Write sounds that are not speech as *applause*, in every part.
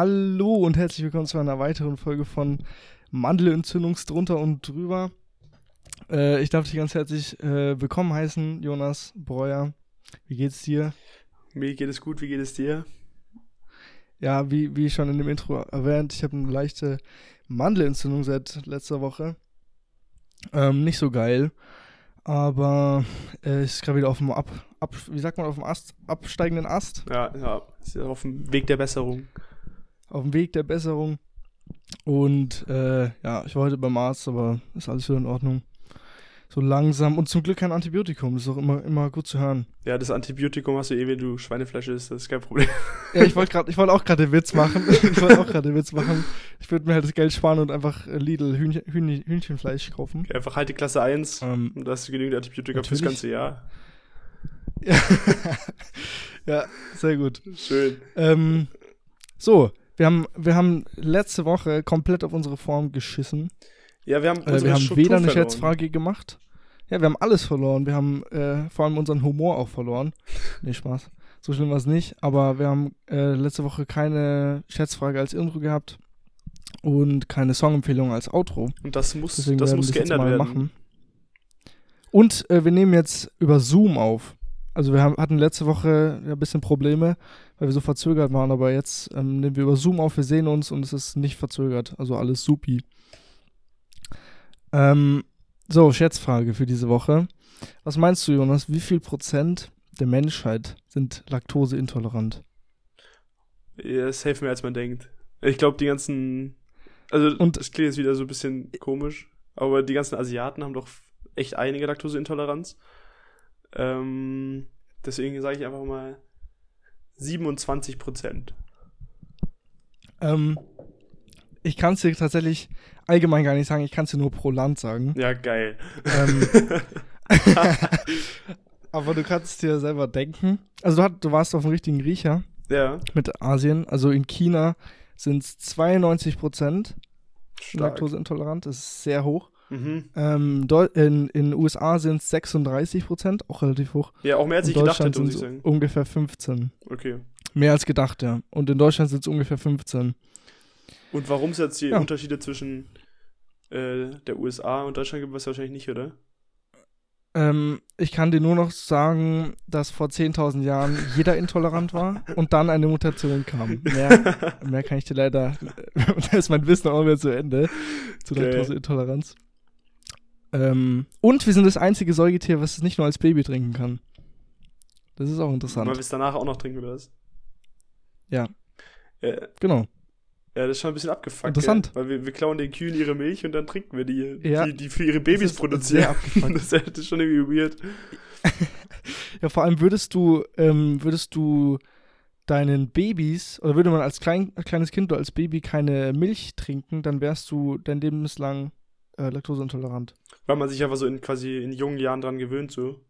Hallo und herzlich willkommen zu einer weiteren Folge von Mandelentzündungs drunter und drüber. Äh, ich darf dich ganz herzlich äh, willkommen heißen, Jonas Breuer. Wie geht's dir? Mir geht es gut, wie geht es dir? Ja, wie, wie schon in dem Intro erwähnt, ich habe eine leichte Mandelentzündung seit letzter Woche. Ähm, nicht so geil, aber äh, ist gerade wieder auf dem Ab, Ab, wie sagt man, auf dem Ast, absteigenden Ast. Ja, ja, ist auf dem Weg der Besserung. Auf dem Weg der Besserung. Und äh, ja, ich war heute beim Arzt, aber ist alles wieder in Ordnung. So langsam und zum Glück kein Antibiotikum, das ist auch immer, immer gut zu hören. Ja, das Antibiotikum hast du eh, wenn du Schweinefleisch isst, das ist kein Problem. *laughs* Ja, ich wollte gerade, ich wollte auch gerade *laughs* den Witz machen. Ich wollte auch gerade den Witz machen. Ich würde mir halt das Geld sparen und einfach äh, Lidl Hühnchen, Hühnchen, Hühnchenfleisch kaufen. Okay, einfach halt die Klasse 1 Ähm, und da hast du genügend Antibiotika natürlich. fürs ganze Jahr. ja. *laughs* ja, sehr gut. Schön. Ähm, so, wir haben, wir haben letzte Woche komplett auf unsere Form geschissen. Ja, wir haben Äh, wir haben Struktur weder eine. Schätzfrage gemacht. Ja, wir haben alles verloren. Wir haben äh, vor allem unseren Humor auch verloren. *laughs* Nee, Spaß. So schlimm war es nicht. Aber wir haben äh, letzte Woche keine Schätzfrage als Intro gehabt und keine Songempfehlung als Outro. Und das muss, Deswegen das muss jetzt geändert werden. machen. Und äh, wir nehmen jetzt über Zoom auf. Also wir haben, hatten letzte Woche ein bisschen Probleme, weil wir so verzögert waren, aber jetzt ähm, nehmen wir über Zoom auf, wir sehen uns und es ist nicht verzögert. Also alles supi. Ähm, so, Schätzfrage für diese Woche. Was meinst du, Jonas? Wie viel Prozent der Menschheit sind laktoseintolerant? Ja, safe mehr als man denkt. Ich glaube, die ganzen. Also, Und- das klingt jetzt wieder so ein bisschen komisch, aber die ganzen Asiaten haben doch echt einige Laktoseintoleranz. Ähm, deswegen sage ich einfach mal 27 Prozent. Ähm, ich kann es dir tatsächlich allgemein gar nicht sagen, ich kann es dir nur pro Land sagen. Ja, geil. Ähm, *laughs* aber du kannst dir selber denken. Also du, hat, du warst auf dem richtigen Riecher ja, mit Asien. Also in China sind es 92 Prozent laktoseintolerant. Das ist sehr hoch. Mhm. Ähm, in den USA sind es 36 Prozent, auch relativ hoch. Ja, auch mehr als in ich gedacht hätte, muss ich sagen. ungefähr 15. Okay. Mehr als gedacht, ja. Und in Deutschland sind es ungefähr 15. Und warum es jetzt die Ja. Unterschiede zwischen äh, der USA und Deutschland gibt, weißt du wahrscheinlich nicht, oder? Ähm, ich kann dir nur noch sagen, dass vor 10.000 Jahren jeder intolerant war und dann eine Mutation kam. Mehr, *laughs* mehr kann ich dir leider. *laughs* da ist mein Wissen auch wieder zu Ende. Zu Okay. Laktoseintoleranz. Ähm, und wir sind das einzige Säugetier, was es nicht nur als Baby trinken kann. Das ist auch interessant. wir es danach auch noch trinken, oder was? Ja. Ja, Genau. ja, das ist schon ein bisschen abgefuckt. Interessant. Gell? Weil wir, wir klauen den Kühen ihre Milch und dann trinken wir die, Ja. die, die für ihre Babys ist produzieren. sehr abgefuckt. *laughs* das ist- das schon irgendwie weird. *laughs* Ja, vor allem würdest du, ähm, würdest du deinen Babys, oder würde man als klein, als kleines Kind oder als Baby keine Milch trinken, dann wärst du dein Leben lang äh, laktoseintolerant. Weil man sich einfach so in quasi in jungen Jahren dran gewöhnt, so.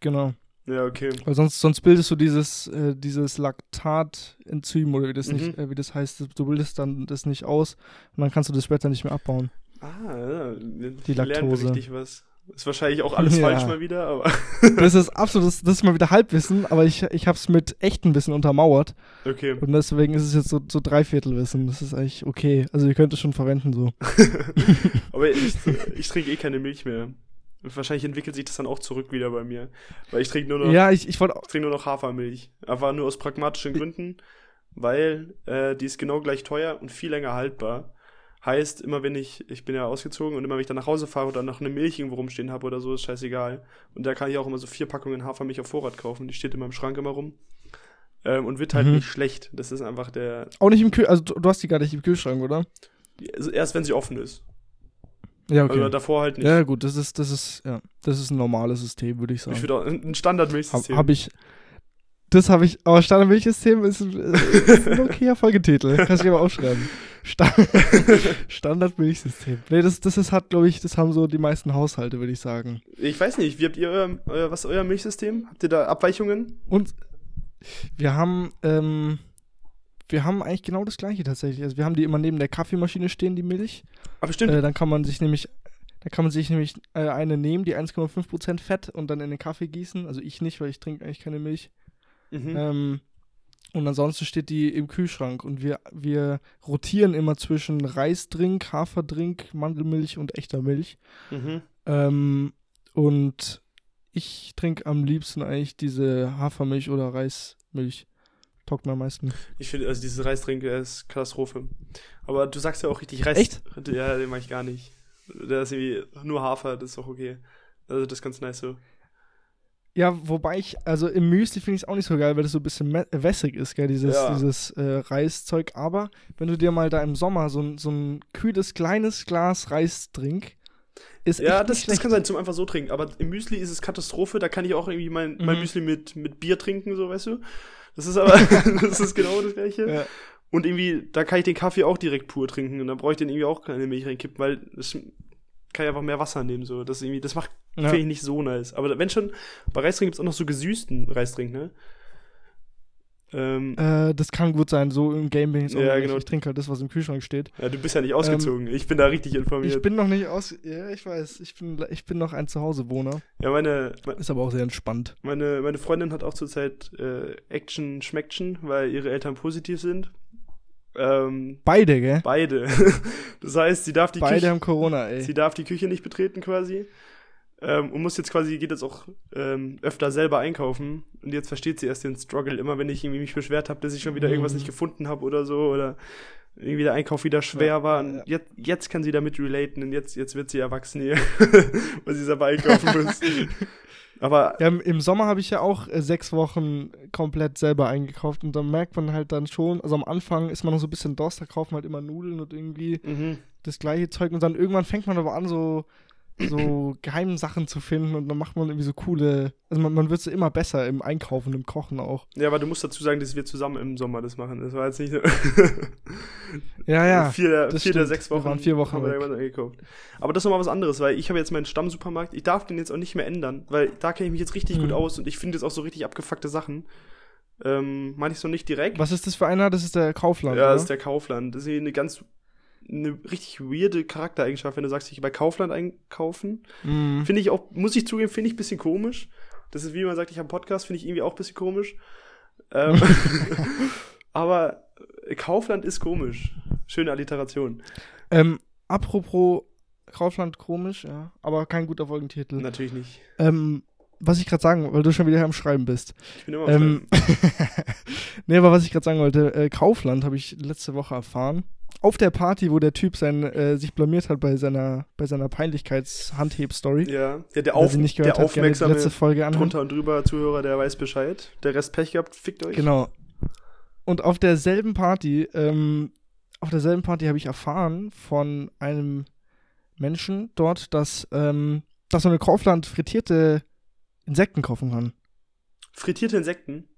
Genau. Ja, okay. Weil sonst, sonst bildest du dieses, äh, dieses Laktatenzym oder wie das Mhm. nicht, äh, wie das heißt, du bildest dann das nicht aus und dann kannst du das später nicht mehr abbauen. Ah, ja. Die lernen Laktose. richtig was. Ist wahrscheinlich auch *laughs* alles Ja. falsch mal wieder, aber *laughs* Das ist absolut, das, das ist mal wieder Halbwissen, aber ich, ich hab's mit echtem Wissen untermauert okay. und deswegen ist es jetzt so, so Dreiviertelwissen. Das ist eigentlich okay. Also ihr könnt es schon verwenden so. *laughs* aber ich, ich trinke eh keine Milch mehr. Wahrscheinlich entwickelt sich das dann auch zurück wieder bei mir. Weil ich trinke nur noch, Ja, ich, ich wollte ich trinke nur noch Hafermilch. Aber nur aus pragmatischen Gründen, weil äh, die ist genau gleich teuer und viel länger haltbar. Heißt, immer wenn ich, ich bin ja ausgezogen und immer wenn ich dann nach Hause fahre oder noch eine Milch irgendwo rumstehen habe oder so, ist scheißegal. Und da kann ich auch immer so vier Packungen Hafermilch auf Vorrat kaufen. Die steht in meinem Schrank immer rum. Ähm, und wird halt Mhm. nicht schlecht. Das ist einfach der. auch nicht im Kühl, also du, hast die gar nicht im Kühlschrank, oder? Also erst wenn sie offen ist. Ja, okay. Aber davor halt nicht. ja, gut, das ist, das ist, ja, das ist ein normales System, würde ich sagen. ich würde auch ein Habe Standardmilchsystem. hab ich. Das habe ich. Aber Standardmilchsystem ist, ist ein *laughs* okayer Folgetitel. Kannst du dir aber aufschreiben. Sta *laughs* Standardmilchsystem. Nee, das, das ist, hat, glaube ich, das haben so die meisten Haushalte, würde ich sagen. Ich weiß nicht, wie habt ihr euer, euer, was ist euer Milchsystem? Habt ihr da Abweichungen? Und wir haben, ähm, wir haben eigentlich genau das gleiche tatsächlich. Also wir haben die immer neben der Kaffeemaschine stehen, die Milch. Aber stimmt. Äh, dann kann man sich nämlich, da kann man sich nämlich äh, eine nehmen, die 1,5% Fett und dann in den Kaffee gießen. Also ich nicht, weil ich trinke eigentlich keine Milch. Mhm. Ähm, Und ansonsten steht die im Kühlschrank und wir, wir rotieren immer zwischen Reisdrink, Haferdrink, Mandelmilch und echter Milch. Mhm. Ähm, und ich trinke am liebsten eigentlich diese Hafermilch oder Reismilch. Taugt mir am meisten. Ich finde, also dieses Reisdrink ist Katastrophe. Aber du sagst ja auch richtig Reis. Echt? Ja, den mag ich gar nicht. Der ist irgendwie nur Hafer, das ist auch okay. Also das ist ganz nice so. Ja, wobei ich, also im Müsli finde ich es auch nicht so geil, weil das so ein bisschen wässrig ist, gell, dieses, Ja. dieses äh, Reiszeug. Aber wenn du dir mal da im Sommer so, ein- so ein kühles, kleines Glas Reisdrink, ist Ja, das, das kann sein, zum einfach so trinken. Aber im Müsli ist es Katastrophe, da kann ich auch irgendwie mein, mein Mhm. Müsli mit, mit Bier trinken, so weißt du. Das ist aber, *laughs* das ist genau das gleiche. Ja. Und irgendwie, da kann ich den Kaffee auch direkt pur trinken und dann brauche ich den irgendwie auch keine Milch reinkippen, weil das kann ich einfach mehr Wasser nehmen, so. Das irgendwie, das macht, Ja. finde ich nicht so nice. Aber wenn schon, bei Reisdrink gibt's auch noch so gesüßten Reisdrink, ne? Ähm, Äh, das kann gut sein, so im Game bin ich auch Ja, genau. Ich trinke halt das, was im Kühlschrank steht. ja, du bist ja nicht ausgezogen. ich bin da richtig informiert. Ich bin noch nicht aus. Ja, ich weiß. Ich bin, ich bin noch ein Zuhausewohner. ja, meine, me- Ist aber auch sehr entspannt. meine, meine Freundin hat auch zurzeit äh, Action Schmeckchen, weil ihre Eltern positiv sind. Ähm, Beide, gell? beide. *laughs* das heißt, sie darf die Beide Küche, haben Corona, ey. sie darf die Küche nicht betreten quasi. Ähm, und muss jetzt quasi, geht jetzt auch ähm, öfter selber einkaufen. Und jetzt versteht sie erst den Struggle. Immer wenn ich irgendwie mich beschwert habe, dass ich schon wieder irgendwas Mhm. nicht gefunden habe oder so. Oder irgendwie der Einkauf wieder schwer Ja, war. Und ja. jetzt, jetzt kann sie damit relaten. Und jetzt, jetzt wird sie erwachsen hier. *laughs* weil sie selber einkaufen muss. *laughs* Aber Ja, im, Sommer habe ich ja auch äh, sechs Wochen komplett selber eingekauft und dann merkt man halt dann schon, also am Anfang ist man noch so ein bisschen Durst, da kaufen halt immer Nudeln und irgendwie mhm. das gleiche Zeug und dann irgendwann fängt man aber an, so, so geheime Sachen zu finden und dann macht man irgendwie so coole, also man, man wird so immer besser im Einkaufen, im Kochen auch. Ja, aber du musst dazu sagen, dass wir zusammen im Sommer das machen. Das war jetzt nicht so. *laughs* Ja, ja. vier, der- das vier der sechs Wir Wochen. waren vier Wochen haben wir weg. Aber das ist nochmal was anderes, weil ich habe jetzt meinen Stammsupermarkt. Ich darf den jetzt auch nicht mehr ändern, weil da kenne ich mich jetzt richtig Mhm. gut aus und ich finde jetzt auch so richtig abgefuckte Sachen. Ähm, meine ich so nicht direkt. Was ist das für einer? Das ist der Kaufland, ja, oder? das ist der Kaufland. Das ist eine ganz, eine richtig weirde Charaktereigenschaft, wenn du sagst, ich bei Kaufland einkaufen. Mhm. Finde ich auch, muss ich zugeben, finde ich ein bisschen komisch. Das ist wie man sagt, ich habe einen Podcast, finde ich irgendwie auch ein bisschen komisch. Ähm, *laughs* *laughs* aber Kaufland ist komisch. Schöne Alliteration. Ähm, apropos Kaufland komisch, ja, aber kein guter Folgentitel. Natürlich nicht. Ähm, was ich gerade sagen, weil du schon wieder am Schreiben bist. Ich bin immer am Ähm, *laughs* nee, aber was ich gerade sagen wollte, äh, Kaufland habe ich letzte Woche erfahren. Auf der Party, wo der Typ sein, äh, sich blamiert hat bei seiner, bei seiner Peinlichkeits-Handheb-Story. Ja, ja der, auf, nicht der gehört hat, gerne die aufmerksame letzte Folge anhören. drunter und drüber Zuhörer, der weiß Bescheid. Der Rest Pech gehabt, fickt euch. Genau. Und auf derselben Party, ähm, auf derselben Party habe ich erfahren von einem Menschen dort, dass, ähm, dass so eine Kaufland frittierte Insekten kaufen kann. Frittierte Insekten.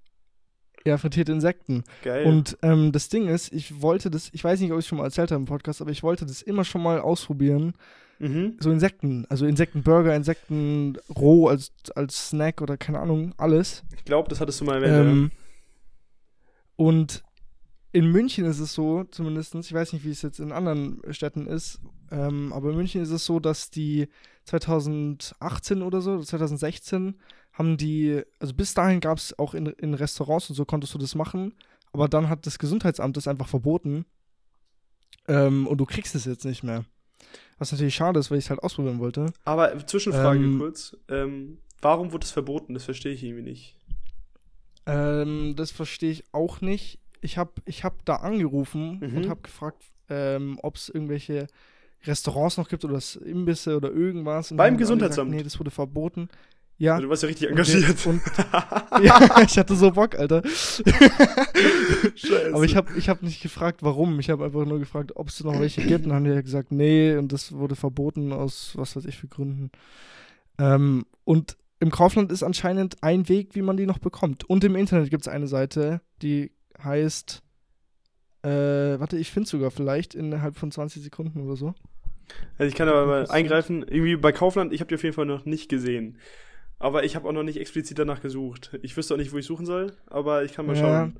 Ja, frittierte Insekten. Geil. Und ähm, das Ding ist, ich wollte das, ich weiß nicht, ob ich es schon mal erzählt habe im Podcast, aber ich wollte das immer schon mal ausprobieren. mhm. So Insekten, also Insektenburger, Insekten roh als, als Snack oder keine Ahnung, alles. Ich glaube, das hattest du mal erwähnt. Ähm, und in München ist es so, zumindest, ich weiß nicht, wie es jetzt in anderen Städten ist, ähm, aber in München ist es so, dass die 2018 oder so, 2016 haben die, also bis dahin gab es auch in, in Restaurants und so konntest du das machen, aber dann hat das Gesundheitsamt das einfach verboten ähm, und du kriegst es jetzt nicht mehr. Was natürlich schade ist, weil ich es halt ausprobieren wollte. Aber Zwischenfrage Ähm, kurz. Ähm, warum wurde es verboten? Das verstehe ich irgendwie nicht. Ähm, das verstehe ich auch nicht. Ich habe ich hab da angerufen Mhm. und habe gefragt, ähm, ob es irgendwelche Restaurants noch gibt oder das Imbisse oder irgendwas. Und Beim Gesundheitsamt? Gesagt, nee, das wurde verboten. Ja. Du warst ja richtig Und engagiert. Und, *laughs* ja, ich hatte so Bock, Alter. Scheiße. Aber ich habe ich hab nicht gefragt, warum. Ich habe einfach nur gefragt, ob es noch welche gibt. Und haben die ja gesagt, nee, und das wurde verboten aus was weiß ich für Gründen. Ähm, und im Kaufland ist anscheinend ein Weg, wie man die noch bekommt. Und im Internet gibt es eine Seite, die heißt, äh, warte, ich finde sogar vielleicht innerhalb von 20 Sekunden oder so. Also ich kann aber mal eingreifen. Irgendwie bei Kaufland, ich habe die auf jeden Fall noch nicht gesehen. Aber ich habe auch noch nicht explizit danach gesucht. Ich wüsste auch nicht, wo ich suchen soll, aber ich kann mal Ja. schauen.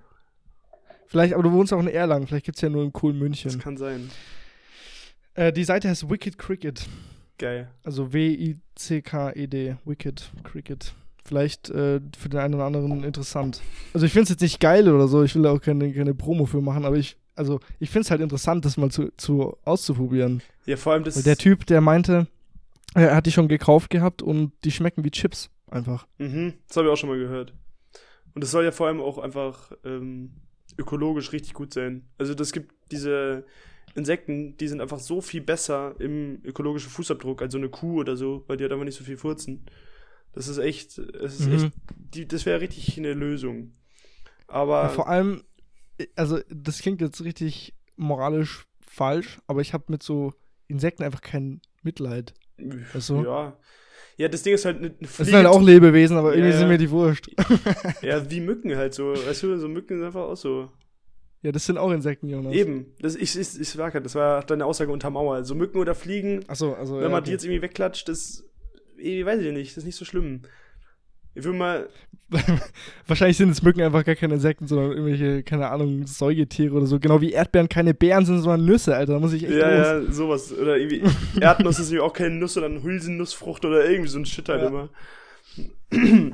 Vielleicht, aber du wohnst auch in Erlangen, vielleicht gibt es ja nur im coolen Das München. kann sein. Äh, die Seite heißt Wicked Cricket. Geil. Also W-I-C-K-E-D. Wicked Cricket. vielleicht äh, für den einen oder anderen interessant. Also ich finde es jetzt nicht geil oder so, ich will da auch keine, keine Promo für machen, aber ich, also ich finde es halt interessant, das mal zu, zu auszuprobieren. Ja, vor allem das. Weil der Typ, der meinte, er hat die schon gekauft gehabt und die schmecken wie Chips einfach. Mhm, das habe ich auch schon mal gehört. Und es soll ja vor allem auch einfach ähm, ökologisch richtig gut sein. Also das gibt diese Insekten, die sind einfach so viel besser im ökologischen Fußabdruck als so eine Kuh oder so, weil die halt einfach nicht so viel furzen. Das ist echt, es ist Mhm. echt, die, das wäre richtig eine Lösung. Aber Ja, vor allem, äh, also das klingt jetzt richtig moralisch falsch, aber ich habe mit so Insekten einfach kein Mitleid. Weißt du? ja. Ja, das Ding ist halt eine eine Das sind halt auch Lebewesen, aber irgendwie Ja, sind mir die wurscht. *laughs* Ja, wie Mücken halt so. Weißt du, so Mücken sind einfach auch so. Ja, das sind auch Insekten, Jonas. Eben. Das, ich, ich, ich sag halt, das war deine Aussage unter Mauer. So Mücken oder Fliegen, Achso, also. wenn ja, man die okay. jetzt irgendwie wegklatscht, das, ich weiß ich nicht, das ist nicht so schlimm. Ich will mal, *laughs* Wahrscheinlich sind es Mücken einfach gar keine Insekten, sondern irgendwelche, keine Ahnung, Säugetiere oder so. Genau wie Erdbeeren keine Beeren sind, sondern Nüsse, Alter. Da muss ich echt ja, los. ja, sowas. Oder irgendwie, *laughs* Erdnuss ist irgendwie auch keine Nuss, sondern Hülsennussfrucht oder irgendwie so ein Shit halt Ja. immer. *clears throat*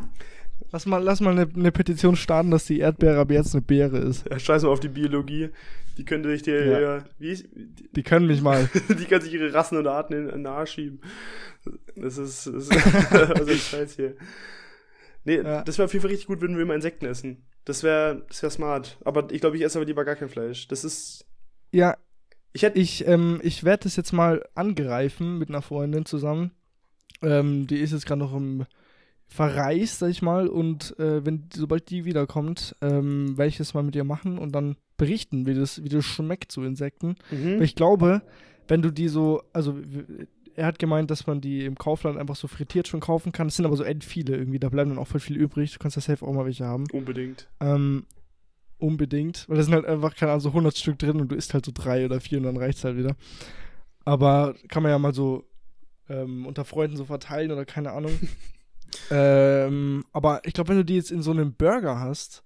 Lass mal, lass mal eine, eine Petition starten, dass die Erdbeere ab jetzt eine Beere ist. Ja, scheiß mal auf die Biologie. Die könnte sich dir, Ja. ja. wie ist, die, Die können mich mal. *laughs* die kann sich ihre Rassen und Arten in, in den Arsch schieben. Das ist, das ist also Scheiß hier. Nee, Ja. das wäre auf jeden Fall richtig gut, würden wir immer Insekten essen. Das wäre das wär smart. Aber ich glaube, ich esse aber lieber gar kein Fleisch. Das ist. Ja, Ich hätte. ich, ähm, ich werde das jetzt mal angreifen mit einer Freundin zusammen. Ähm, die ist jetzt gerade noch im Verreis, sag ich mal. Und äh, wenn, sobald die wiederkommt, ähm, werde ich das mal mit ihr machen und dann berichten, wie das, wie das schmeckt, so Insekten. Weil Mhm. ich glaube, wenn du die so, also er hat gemeint, dass man die im Kaufland einfach so frittiert schon kaufen kann. Es sind aber so end viele irgendwie, da bleiben dann auch voll viel übrig. Du kannst ja safe auch mal welche haben. Unbedingt. Ähm, unbedingt, weil da sind halt einfach, keine Ahnung, so 100 Stück drin und du isst halt so drei oder vier und dann reicht's halt wieder. Aber kann man ja mal so ähm, unter Freunden so verteilen oder keine Ahnung. *laughs* ähm, aber ich glaube, wenn du die jetzt in so einem Burger hast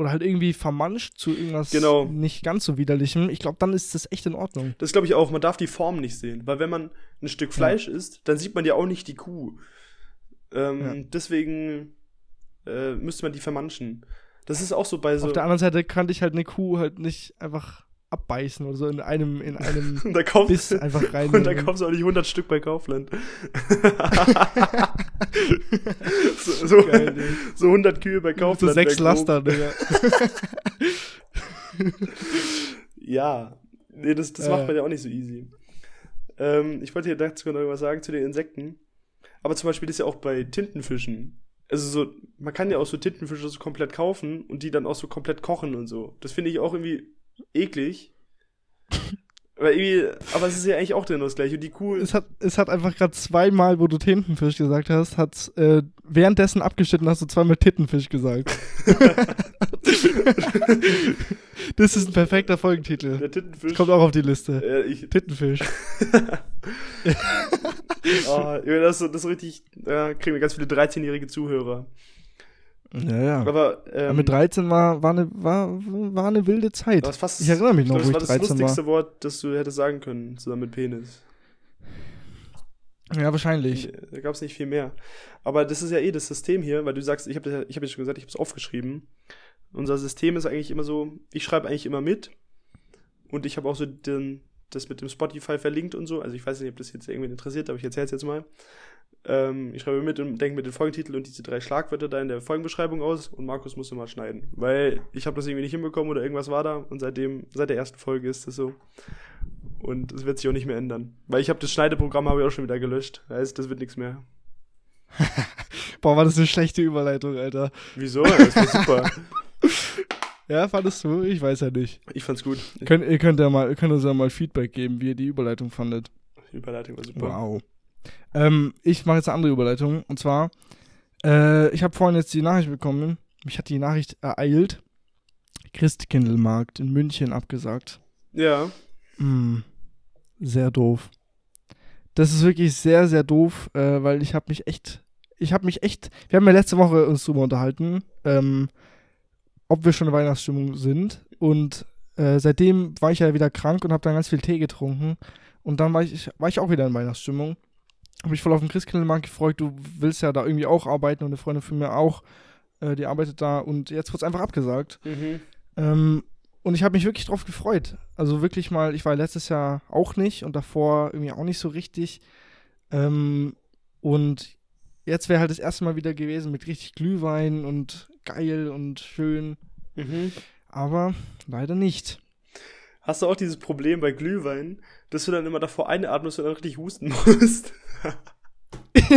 oder halt irgendwie vermanscht zu irgendwas Genau. nicht ganz so widerlichem, ich glaube, dann ist das echt in Ordnung. Das glaube ich auch. Man darf die Form nicht sehen. Weil wenn man ein Stück Fleisch isst, dann sieht man ja auch nicht die Kuh. Ähm, Ja. Deswegen äh, müsste man die vermanschen. Das ist auch so bei so. Auf der anderen Seite kannte ich halt eine Kuh halt nicht einfach abbeißen oder so in einem, in *laughs* einem und da kommt, Biss einfach rein. und da kommst du auch nicht 100 Stück bei Kaufland. *laughs* so, so, Geil, so 100 Kühe bei Kaufland. so sechs. Laster, Digga. *laughs* Ja. Nee, das, das Ja. macht man ja auch nicht so easy. Ähm, ich wollte hier dazu noch was sagen zu den Insekten. Aber zum Beispiel ist ja auch bei Tintenfischen. Also so, man kann ja auch so Tintenfische so komplett kaufen und die dann auch so komplett kochen und so. Das finde ich auch irgendwie eklig. Aber aber es ist ja eigentlich auch genau das gleiche. Und die Kuh, es hat, es hat einfach gerade zweimal, wo du Tintenfisch gesagt hast, hat äh, währenddessen abgeschnitten, hast du zweimal Tittenfisch gesagt. *laughs* das ist ein perfekter Folgentitel. der Tintenfisch. Kommt auch auf die Liste. äh, ich, Tittenfisch. oh, *laughs* ja, das, das ist richtig, da kriegen wir ganz viele 13-jährige Zuhörer. Ja, ja. Aber, ähm, mit 13 war, war, eine, war, war eine wilde Zeit. das, fast, Ich erinnere mich noch, das wo ich war das 13 war. lustigste Wort, das du hättest sagen können, zusammen mit Penis. Ja, wahrscheinlich. Da gab es nicht viel mehr. Aber das ist ja eh das System hier, weil du sagst, ich habe ich hab ja schon gesagt, ich habe es aufgeschrieben. Unser System ist eigentlich immer so, ich schreibe eigentlich immer mit und ich habe auch so den, das mit dem Spotify verlinkt und so. Also ich weiß nicht, ob das jetzt irgendwen interessiert, aber ich erzähle es jetzt mal. Ähm, ich schreibe mit und denke mit den Folgentitel und diese drei Schlagwörter da in der Folgenbeschreibung aus und Markus musste mal schneiden, weil ich habe das irgendwie nicht hinbekommen oder irgendwas war da und seitdem, seit der ersten Folge ist das so. Und es wird sich auch nicht mehr ändern. Weil ich habe das Schneideprogramm habe ich auch schon wieder gelöscht. Heißt, das wird nichts mehr. *laughs* Boah, war das eine schlechte Überleitung, Alter. Wieso? Das war super. *laughs* Ja, fandest du? Ich weiß ja nicht. Ich fand's gut. Die Könnt, ihr könnt ja mal, ihr könnt uns ja mal Feedback geben, wie ihr die Überleitung fandet. Überleitung war super. Wow. Ähm, ich mache jetzt eine andere Überleitung. Und zwar, äh, ich habe vorhin jetzt die Nachricht bekommen. Mich hat die Nachricht ereilt. Christkindlmarkt in München abgesagt. Ja. Hm, sehr doof. Das ist wirklich sehr, sehr doof, äh, weil ich habe mich echt, ich habe mich echt, wir haben ja letzte Woche uns drüber unterhalten, ähm, ob wir schon in Weihnachtsstimmung sind. Und äh, seitdem war ich ja wieder krank und habe dann ganz viel Tee getrunken. Und dann war ich, war ich auch wieder in Weihnachtsstimmung. habe mich voll auf den Christkindlmarkt gefreut. Du willst ja da irgendwie auch arbeiten und eine Freundin von mir auch, äh, die arbeitet da und jetzt wurde es einfach abgesagt. Mhm. Ähm, und ich habe mich wirklich drauf gefreut. Also wirklich mal, ich war letztes Jahr auch nicht und davor irgendwie auch nicht so richtig. Ähm, und jetzt wäre halt das erste Mal wieder gewesen mit richtig Glühwein und geil und schön. Mhm. Aber leider nicht. Hast du auch dieses Problem bei Glühwein, dass du dann immer davor einatmest und dann richtig husten *laughs* musst? *laughs*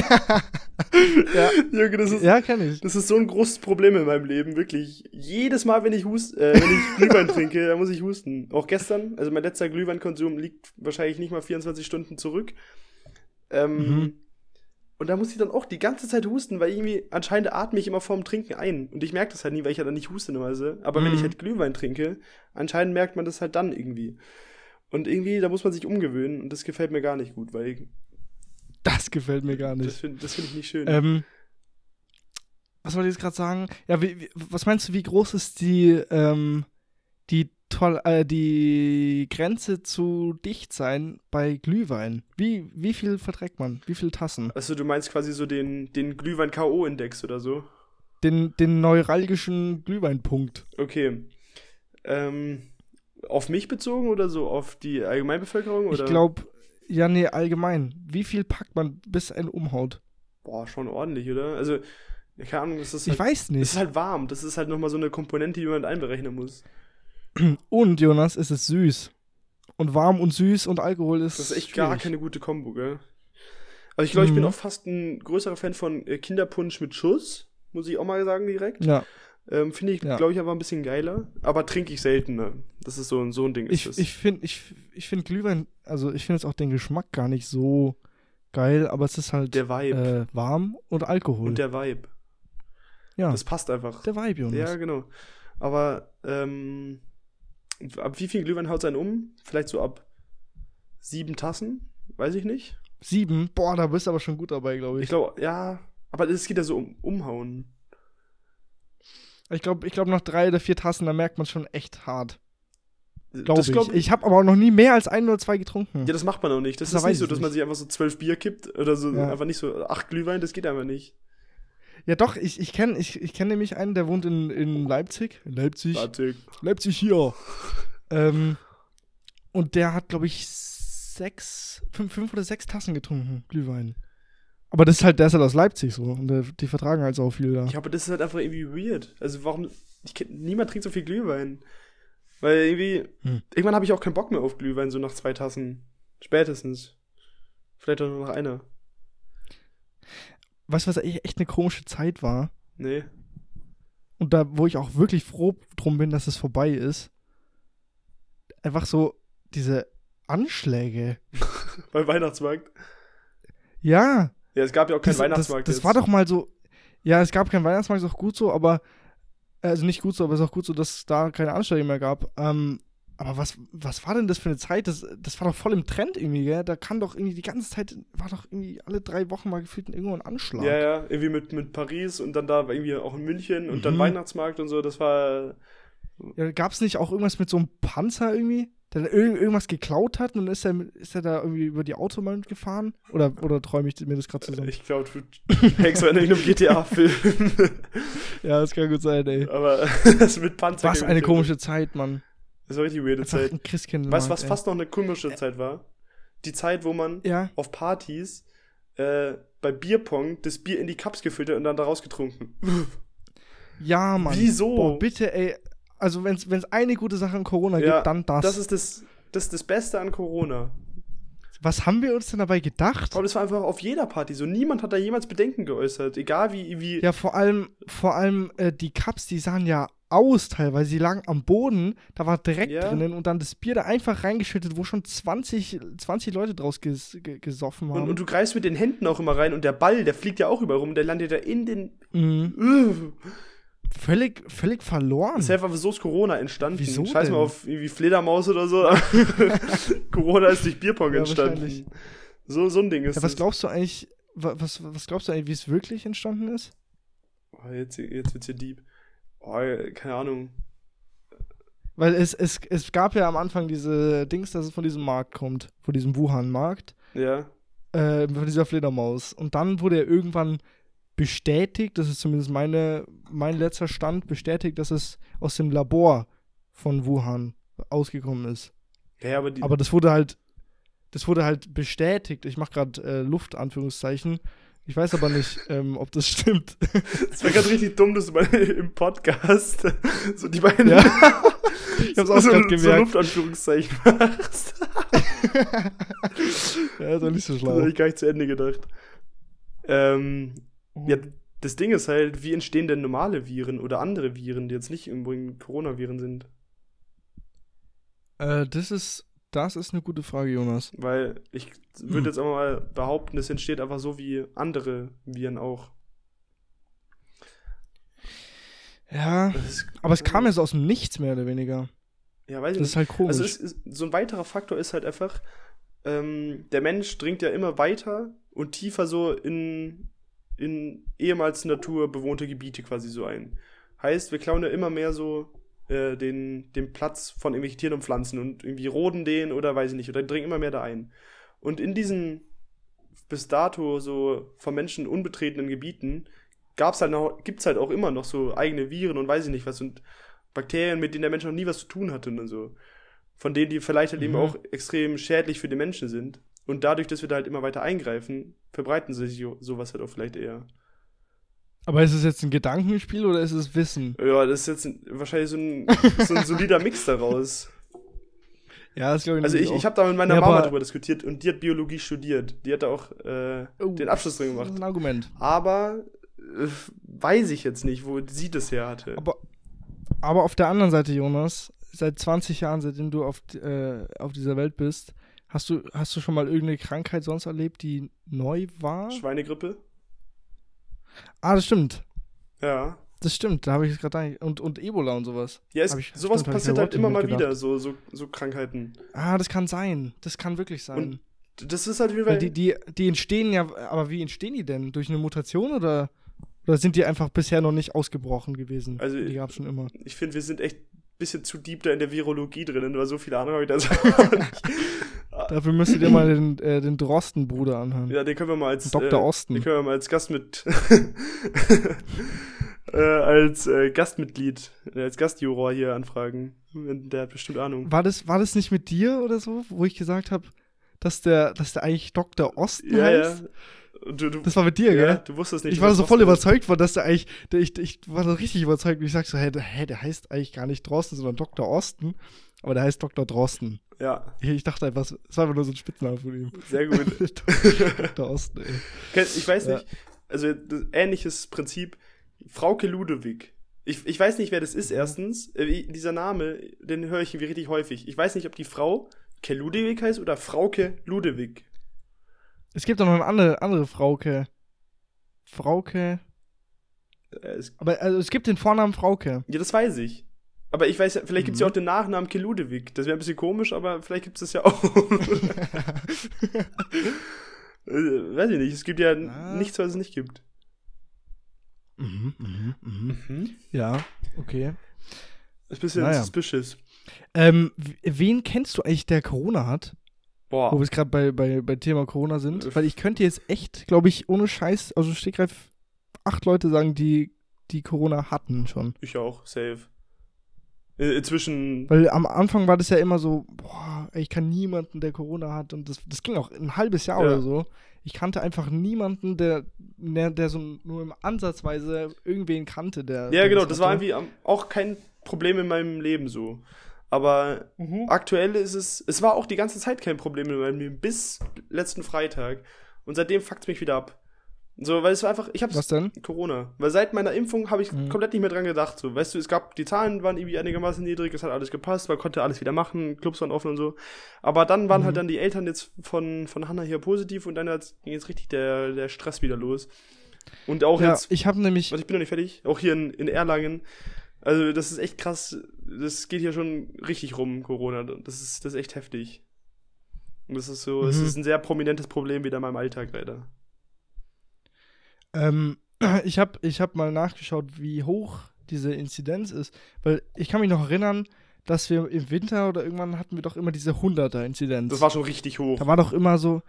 ja. Junge, das ist, Ja, ich. das ist so ein großes Problem in meinem Leben, wirklich. Jedes Mal, wenn ich hust, äh, wenn ich *laughs* Glühwein trinke, dann muss ich husten. Auch gestern, also mein letzter Glühweinkonsum liegt wahrscheinlich nicht mal 24 Stunden zurück. Ähm, Mhm. Und da muss ich dann auch die ganze Zeit husten, weil irgendwie anscheinend atme ich immer vorm Trinken ein. Und ich merke das halt nie, weil ich ja dann nicht huste normalerweise. Aber wenn Mhm. ich halt Glühwein trinke, anscheinend merkt man das halt dann irgendwie. Und irgendwie, da muss man sich umgewöhnen und das gefällt mir gar nicht gut, weil ich, Das gefällt mir gar das nicht. finde das find ich nicht schön. Ähm, was wollte ich jetzt gerade sagen? Ja, wie, wie, was meinst du, wie groß ist die, ähm, die, toll, äh, die Grenze zu dicht sein bei Glühwein? Wie, wie viel verträgt man? Wie viele Tassen? Also du meinst quasi so den, den Glühwein-K.O.-Index oder so? Den, den neuralgischen Glühweinpunkt. Okay. Ähm, auf mich bezogen oder so auf die Allgemeinbevölkerung? Oder? Ich glaube, ja, nee, allgemein. Wie viel packt man, bis ein umhaut? Boah, schon ordentlich, oder? Also, keine Ahnung, das ist Ich halt, weiß es nicht. ist halt warm. Das ist halt nochmal so eine Komponente, die man einberechnen muss. Und, Jonas, es ist süß. Und warm und süß und Alkohol ist. Das ist echt gar schwierig. keine gute Kombo, gell? Also ich glaube, ich bin Mhm. auch fast ein größerer Fan von äh, Kinderpunsch mit Schuss, muss ich auch mal sagen direkt. Ja, Ähm, Finde ich, Ja. glaube ich, aber ein bisschen geiler. Aber trinke ich seltener. Das ist so ein, so ein Ding. ich, ich finde ich, ich find Glühwein, also ich finde jetzt auch den Geschmack gar nicht so geil, aber es ist halt der Vibe. äh, warm und Alkohol. und der Vibe. ja, Das passt einfach. der Vibe, Jonas. Ja, genau. Aber ähm, ab wie viel Glühwein haut einen um? Vielleicht so ab sieben Tassen? Weiß ich nicht. Sieben, boah, da bist du aber schon gut dabei, glaube Ich ich. glaube, ja. Aber es geht ja so um Umhauen. Ich glaube, ich glaub, nach drei oder vier Tassen, da merkt man schon echt hart. Glaube Das ich. glaub- ich habe aber auch noch nie mehr als ein oder zwei getrunken. Ja, das macht man auch nicht. Das Das ist nicht so, dass man nicht. sich einfach so zwölf Bier kippt oder so. Ja. Einfach nicht so acht Glühwein, das geht einfach nicht. Ja, doch, ich, ich kenne ich, ich kenn nämlich einen, der wohnt in, in Leipzig. Leipzig. Warte. Leipzig hier. ähm, und der hat, glaube ich, sechs, fünf, fünf oder sechs Tassen getrunken, Glühwein. Aber das ist halt, der ist halt aus Leipzig so. Und der, die vertragen halt so viel da. Ja, aber das ist halt einfach irgendwie weird. Also warum. Ich niemand trinkt so viel Glühwein. Weil irgendwie. Hm. Irgendwann habe ich auch keinen Bock mehr auf Glühwein, so nach zwei Tassen. Spätestens. Vielleicht auch nur noch einer. Weißt du, was echt eine komische Zeit war? Nee. Und da, wo ich auch wirklich froh drum bin, dass es vorbei ist. Einfach so diese Anschläge. *laughs* Beim Weihnachtsmarkt. Ja, Ja, es gab ja auch keinen das, Weihnachtsmarkt. Das, das war doch mal so. Ja, es gab keinen Weihnachtsmarkt, ist auch gut so, aber. Also nicht gut so, aber ist auch gut so, dass es da keine Anschläge mehr gab. Ähm, aber was, was war denn das für eine Zeit? Das, das war doch voll im Trend irgendwie, gell? Da kann doch irgendwie die ganze Zeit, war doch irgendwie alle drei Wochen mal gefühlt irgendwo ein Anschlag. Ja, ja, irgendwie mit, mit Paris und dann da irgendwie auch in München und dann Mhm. Weihnachtsmarkt und so. Das war. Ja, Gab es nicht auch irgendwas mit so einem Panzer irgendwie, der ir irgendwas geklaut hat und dann ist er, ist er da irgendwie über die Autobahn gefahren? Oder, oder träume ich mir das gerade zusammen? Ich glaube, du hängst in irgendeinem GTA-Film. *laughs* ja, das kann gut sein, ey. Aber *laughs* das mit Panzer. Was eine komische Zeit, Mann. Das war richtig weirde Einfach Zeit. Weißt du, was fast noch eine komische Zeit war? Die Zeit, wo man Ja, auf Partys äh, bei Bierpong das Bier in die Cups gefüllt hat und dann daraus getrunken. *laughs* ja, Mann. Wieso? Boah, bitte, ey. Also, wenn es eine gute Sache an Corona Ja, gibt, dann das. Das ist das, das ist das Beste an Corona. was haben wir uns denn dabei gedacht? Aber das war einfach auf jeder Party so. Niemand hat da jemals Bedenken geäußert. Egal wie. wie Ja, vor allem, vor allem äh, die Cups, die sahen ja aus teilweise. Die lagen am Boden, da war Dreck Ja. drinnen und dann das Bier da einfach reingeschüttet, wo schon 20, 20 Leute draus ges ge gesoffen haben. und, und du greifst mit den Händen auch immer rein und der Ball, der fliegt ja auch überall rum. Der landet ja in den. mhm. Völlig, völlig verloren. Das ist einfach so ist Corona entstanden. Wieso Scheiß mal denn? auf irgendwie Fledermaus oder so. *laughs* Corona ist durch Bierpong Ja, entstanden. So, so ein Ding ist Ja, was glaubst du eigentlich, wa- was, was glaubst du eigentlich, wie es wirklich entstanden ist? Oh, jetzt, jetzt wird's hier deep. Oh, keine Ahnung. Weil es, es, es gab ja am Anfang diese Dings, dass es von diesem Markt kommt, von diesem Wuhan-Markt. Ja. äh, von dieser Fledermaus. Und dann wurde er irgendwann bestätigt, das ist zumindest meine, mein letzter Stand, bestätigt, dass es aus dem Labor von Wuhan ausgekommen ist. Ja, aber, Aber das wurde halt, das wurde halt bestätigt. Ich mache gerade äh, Luft, Anführungszeichen. Ich weiß aber nicht, ähm, ob das stimmt. das wäre gerade richtig dumm, dass du mal *laughs* im Podcast *laughs* so die beiden Ja. *laughs* Ich hab's auch so, grad so gemerkt. Luftanführungszeichen machst. ja, ist doch nicht so Das schlau. habe ich gar nicht zu Ende gedacht. Ähm, ja, das Ding ist halt, wie entstehen denn normale Viren oder andere Viren, die jetzt nicht übrigens Coronaviren sind? Äh, das ist, das ist eine gute Frage, Jonas. Weil ich würde Hm. jetzt einfach mal behaupten, es entsteht einfach so wie andere Viren auch. Ja, ist, aber es kam ja so aus dem Nichts mehr oder weniger. Ja, weiß ich Das nicht. ist halt komisch. Also es ist, so ein weiterer Faktor ist halt einfach, ähm, der Mensch dringt ja immer weiter und tiefer so in, in ehemals naturbewohnte Gebiete quasi so ein. Heißt, wir klauen ja immer mehr so äh, den, den Platz von irgendwelchen Tieren und Pflanzen und irgendwie roden den oder weiß ich nicht, oder dringen immer mehr da ein. Und in diesen bis dato so von Menschen unbetretenen Gebieten gab's halt noch, gibt's halt auch immer noch so eigene Viren und weiß ich nicht was und Bakterien, mit denen der Mensch noch nie was zu tun hatte und so. Von denen die vielleicht halt eben Mhm. auch extrem schädlich für den Menschen sind. Und dadurch, dass wir da halt immer weiter eingreifen, verbreiten sich so- sowas halt auch vielleicht eher. Aber ist es jetzt ein Gedankenspiel oder ist es Wissen? Ja, das ist jetzt ein, wahrscheinlich so ein, *laughs* so ein solider Mix daraus. Ja, das glaube ich Also ich, ich habe da mit meiner Ja, Mama drüber diskutiert und die hat Biologie studiert. Die hat da auch äh, Oh, den Abschluss drin Das ist gemacht. ein Argument. Aber äh, weiß ich jetzt nicht, wo sie das her hatte. Aber, aber auf der anderen Seite, Jonas, seit 20 Jahren, seitdem du auf, äh, auf dieser Welt bist, hast du, hast du schon mal irgendeine Krankheit sonst erlebt, die neu war? Schweinegrippe? Ah, das stimmt. Ja. Das stimmt, da habe ich es gerade und und Ebola und sowas. Ja, es, ich- sowas stimmt, passiert halt immer mal wieder, so, so, so Krankheiten. Ah, das kann sein. Das kann wirklich sein. Und das ist halt wie bei, die, die, die entstehen ja, aber wie entstehen die denn? Durch eine Mutation oder, oder sind die einfach bisher noch nicht ausgebrochen gewesen? Also, die gab es schon immer. ich finde, wir sind echt ein bisschen zu deep da in der Virologie drin, weil so viele Ahnung habe ich da. *laughs* Dafür müsstet ihr mal den, äh, den Drosten-Bruder anhören. Ja, den können wir mal als Dr. äh, Osten. Den können wir mal als Gast mit *laughs* äh, als äh, Gastmitglied, äh, als Gastjuror hier anfragen. Der hat bestimmt Ahnung. War das, war das nicht mit dir oder so, wo ich gesagt habe, dass der, dass der eigentlich Dr. Osten Ja, ja. heißt? Du, du, Das war mit dir, ja, gell? du wusstest nicht. Ich war so voll überzeugt von, dass der eigentlich, der, ich, ich war so richtig überzeugt und ich sag so, hä, der, hä, der heißt eigentlich gar nicht Drosten, sondern Dr. Osten, aber der heißt Dr. Drosten. Ja, Ich, dachte einfach, es war einfach nur so ein Spitzname von ihm. sehr gut. *laughs* Dr. Osten, ey. Ich weiß nicht, also ähnliches Prinzip. Frauke Ludewig. Ich, ich weiß nicht, wer das ist, erstens. Äh, dieser Name, den höre ich irgendwie richtig häufig. Ich weiß nicht, ob die Frau Ke Ludewig heißt oder Frauke Ludewig. Es gibt doch noch eine andere, andere Frauke. Frauke. Äh, Aber also, es gibt den Vornamen Frauke. ja, das weiß ich. Aber ich weiß ja, vielleicht gibt es ja Mhm. auch den Nachnamen Ke Ludewig. Das wäre ein bisschen komisch, aber vielleicht gibt es das ja auch. *laughs* äh, weiß ich nicht. Es gibt ja Ah. nichts, was es nicht gibt. mhm, mhm, mhm. Mhm. Ja, okay. Ist ein bisschen Naja. suspicious. Ähm, wen kennst du eigentlich, der Corona hat? Boah. Wo wir gerade bei, bei, bei Thema Corona sind. Äh, Weil ich könnte jetzt echt, glaube ich, ohne Scheiß, also Stegreif, acht Leute sagen, die, die Corona hatten schon. Ich auch, safe. Äh, Inzwischen. Weil am Anfang war das ja immer so, boah, ich kann niemanden, der Corona hat. Und das, das ging auch ein halbes Jahr Ja. oder so. Ich kannte einfach niemanden, der, der, so nur im Ansatzweise irgendwen kannte, der. Ja, der genau, das war hatte. irgendwie auch kein Problem in meinem Leben so. Aber Mhm. aktuell ist es, es war auch die ganze Zeit kein Problem in meinem Leben, bis letzten Freitag. Und seitdem fuckt's mich wieder ab. So, weil es war einfach, ich hab's Was denn? Corona. Weil seit meiner Impfung habe ich Mhm. komplett nicht mehr dran gedacht. So, weißt du, es gab, die Zahlen waren irgendwie einigermaßen niedrig, es hat alles gepasst, man konnte alles wieder machen, Clubs waren offen und so. Aber dann waren Mhm. halt dann die Eltern jetzt von, von Hannah hier positiv und dann ging jetzt richtig der, der Stress wieder los. Und auch Ja, jetzt ich habe nämlich. Warte, ich bin noch nicht fertig. Auch hier in, in Erlangen. Also, das ist echt krass. Das geht hier schon richtig rum, Corona. Das ist, das ist echt heftig. Und das ist so, es Mhm. ist ein sehr prominentes Problem wieder in meinem Alltag leider. Ähm, *clears throat* ich habe ich hab mal nachgeschaut, wie hoch diese Inzidenz ist. Weil ich kann mich noch erinnern, dass wir im Winter oder irgendwann hatten wir doch immer diese 100er-Inzidenz. Das war schon richtig hoch. Da war doch immer so,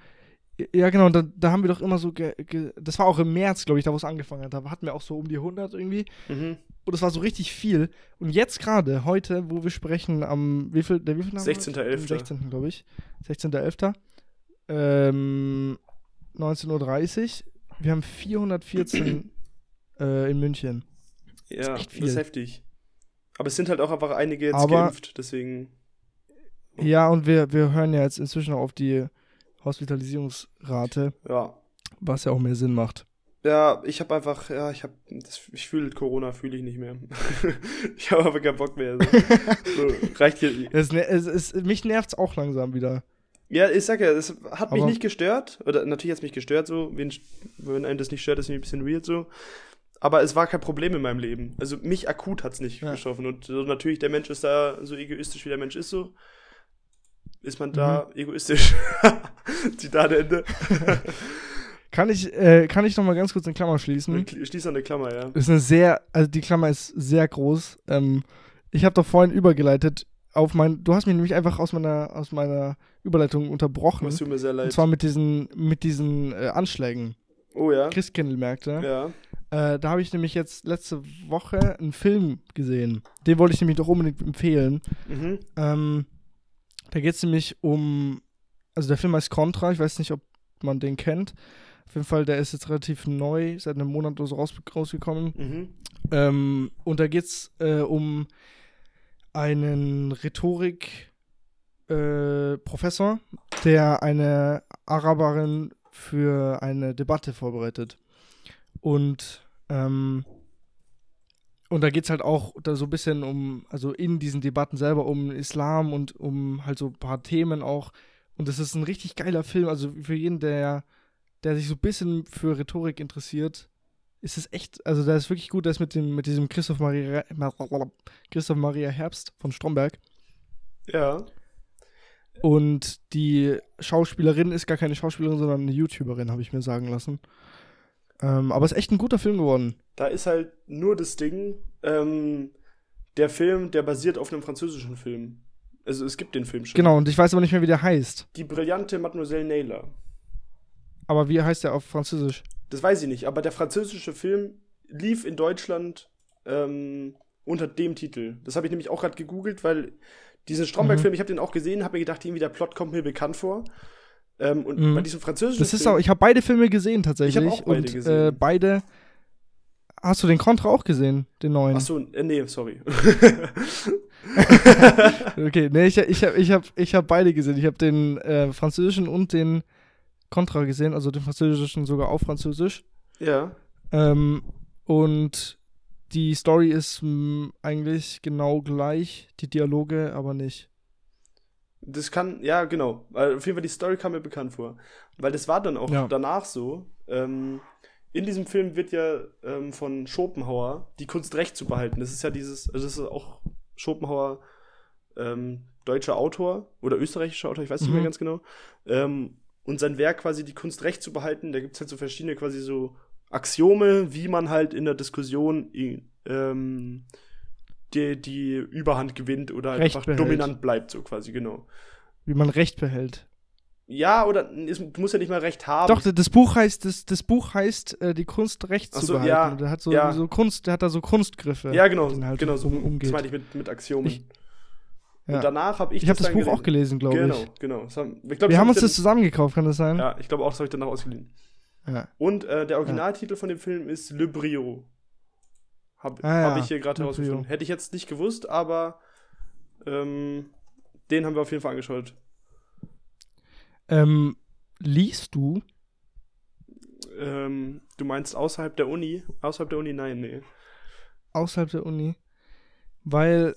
Ja, genau, da, da haben wir doch immer so, das war auch im März, glaube ich, da wo es angefangen hat, da hatten wir auch so um die 100 irgendwie. Mhm. Und das war so richtig viel. Und jetzt gerade, heute, wo wir sprechen, am, wie viel, der wie viel 16.11.. 16. glaube ich. 16.11. Ähm, 19.30 Uhr. Wir haben 414 *clears throat* äh, in München. Ja, echt das viel. ist heftig. Aber es sind halt auch einfach einige jetzt Aber- geimpft, deswegen. Ja, und wir, wir hören ja jetzt inzwischen auch auf die Hospitalisierungsrate, Ja. was ja auch mehr Sinn macht. Ja, ich habe einfach, ja, ich habe, ich fühle Corona, fühle ich nicht mehr. *laughs* ich habe aber keinen Bock mehr. So, *laughs* so reicht hier. Es, ne- es, es, mich nervt's auch langsam wieder. Ja, ich sag ja, es hat mich Aber- nicht gestört. Oder natürlich hat es mich gestört, so. Wenn, wenn einem das nicht stört, ist es ein bisschen weird so. Aber es war kein Problem in meinem Leben. Also mich akut hat's nicht Ja. getroffen. Und so natürlich, der Mensch ist da so egoistisch, wie der Mensch ist so. Ist man da Mhm. egoistisch? *laughs* Zitat Ende. *laughs* Kann ich, äh, kann ich noch mal ganz kurz eine Klammer schließen? Schließ an eine Klammer, ja. Ist eine sehr, also die Klammer ist sehr groß. Ähm, ich habe doch vorhin übergeleitet auf mein, du hast mich nämlich einfach aus meiner, aus meiner Überleitung unterbrochen. Es tut mir sehr Und leid. zwar mit diesen, mit diesen äh, Anschlägen. Oh ja. Christkindlmärkte. Ja. Äh, da habe ich nämlich jetzt letzte Woche einen Film gesehen. Den wollte ich nämlich doch unbedingt empfehlen. Mhm. Ähm, da geht es nämlich um, also der Film heißt Contra, ich weiß nicht, ob man den kennt. Auf jeden Fall, der ist jetzt relativ neu, seit einem Monat oder so raus, rausgekommen. Mhm. Ähm, und da geht es äh, um einen Rhetorik-Professor, der eine Araberin für eine Debatte vorbereitet. Und, ähm, und da geht es halt auch da so ein bisschen um, also in diesen Debatten selber um Islam und um halt so ein paar Themen auch. Und das ist ein richtig geiler Film. Also für jeden, der, der sich so ein bisschen für Rhetorik interessiert, ist es echt, also der ist wirklich gut, der ist mit dem, mit diesem Christoph Maria, Christoph Maria Herbst von Stromberg. Ja. Und die Schauspielerin ist gar keine Schauspielerin, sondern eine YouTuberin, habe ich mir sagen lassen. Ähm, aber ist echt ein guter Film geworden. Da ist halt nur das Ding, ähm, der Film, der basiert auf einem französischen Film. Also es gibt den Film schon. Genau, und ich weiß aber nicht mehr, wie der heißt. Die brillante Mademoiselle Naylor. Aber wie heißt der auf Französisch? Das weiß ich nicht, aber der französische Film lief in Deutschland ähm, unter dem Titel. Das habe ich nämlich auch gerade gegoogelt, weil diesen Stromberg-Film, ich habe den auch gesehen, habe mir gedacht, irgendwie der Plot kommt mir bekannt vor. Ähm, und Mhm. bei diesem französischen Das ist Film, auch, ich habe beide Filme gesehen tatsächlich. Ich hab auch beide und gesehen. Äh, beide. Hast du den Contra auch gesehen, den neuen? Achso, äh, nee, sorry. *laughs* *laughs* Okay, nee, ich, ich habe ich hab, ich hab beide gesehen. Ich habe den äh, französischen und den Contra gesehen, also den französischen sogar auf Französisch. ja. Ähm, und die Story ist mh, eigentlich genau gleich, die Dialoge aber nicht. Das kann, ja, genau. Weil Auf jeden Fall, die Story kam mir bekannt vor. Weil das war dann auch Ja. danach so. Ähm, in diesem Film wird ja ähm, von Schopenhauer die Kunst recht zu behalten. Das ist ja dieses, also das ist auch Schopenhauer ähm, deutscher Autor oder österreichischer Autor, ich weiß nicht Mhm. mehr ganz genau. Ähm, und sein Werk quasi die Kunst recht zu behalten, da gibt es halt so verschiedene quasi so Axiome, wie man halt in der Diskussion ähm, die, die Überhand gewinnt oder halt einfach behält. dominant bleibt, so quasi, genau. Wie man Recht behält. Ja, oder du musst ja nicht mal recht haben. Doch, das Buch heißt, das, das Buch heißt, äh, die Kunst Recht Ach zu so, behalten. ja, der hat so, ja. so Kunst, der hat da so Kunstgriffe. ja, genau, halt genau so. um, das umgeht. meinte ich mit, mit Axiomen. Ich- ja. Und danach habe ich Ich habe das dann Buch auch gelesen, glaube Genau, ich. genau. Das haben, ich glaub, Wir das haben hab uns das zusammen gekauft, kann das sein? Ja, ich glaube auch, das habe ich danach ausgeliehen. Ja. Und äh, der Originaltitel von dem Film ist Le Brio. Habe Ah, ja. hab ich hier gerade herausgefunden. Hätte ich jetzt nicht gewusst, aber ähm, den haben wir auf jeden Fall angeschaut. Ähm, liest du? Ähm, du meinst außerhalb der Uni? Außerhalb der Uni? Nein, nee. außerhalb der Uni, weil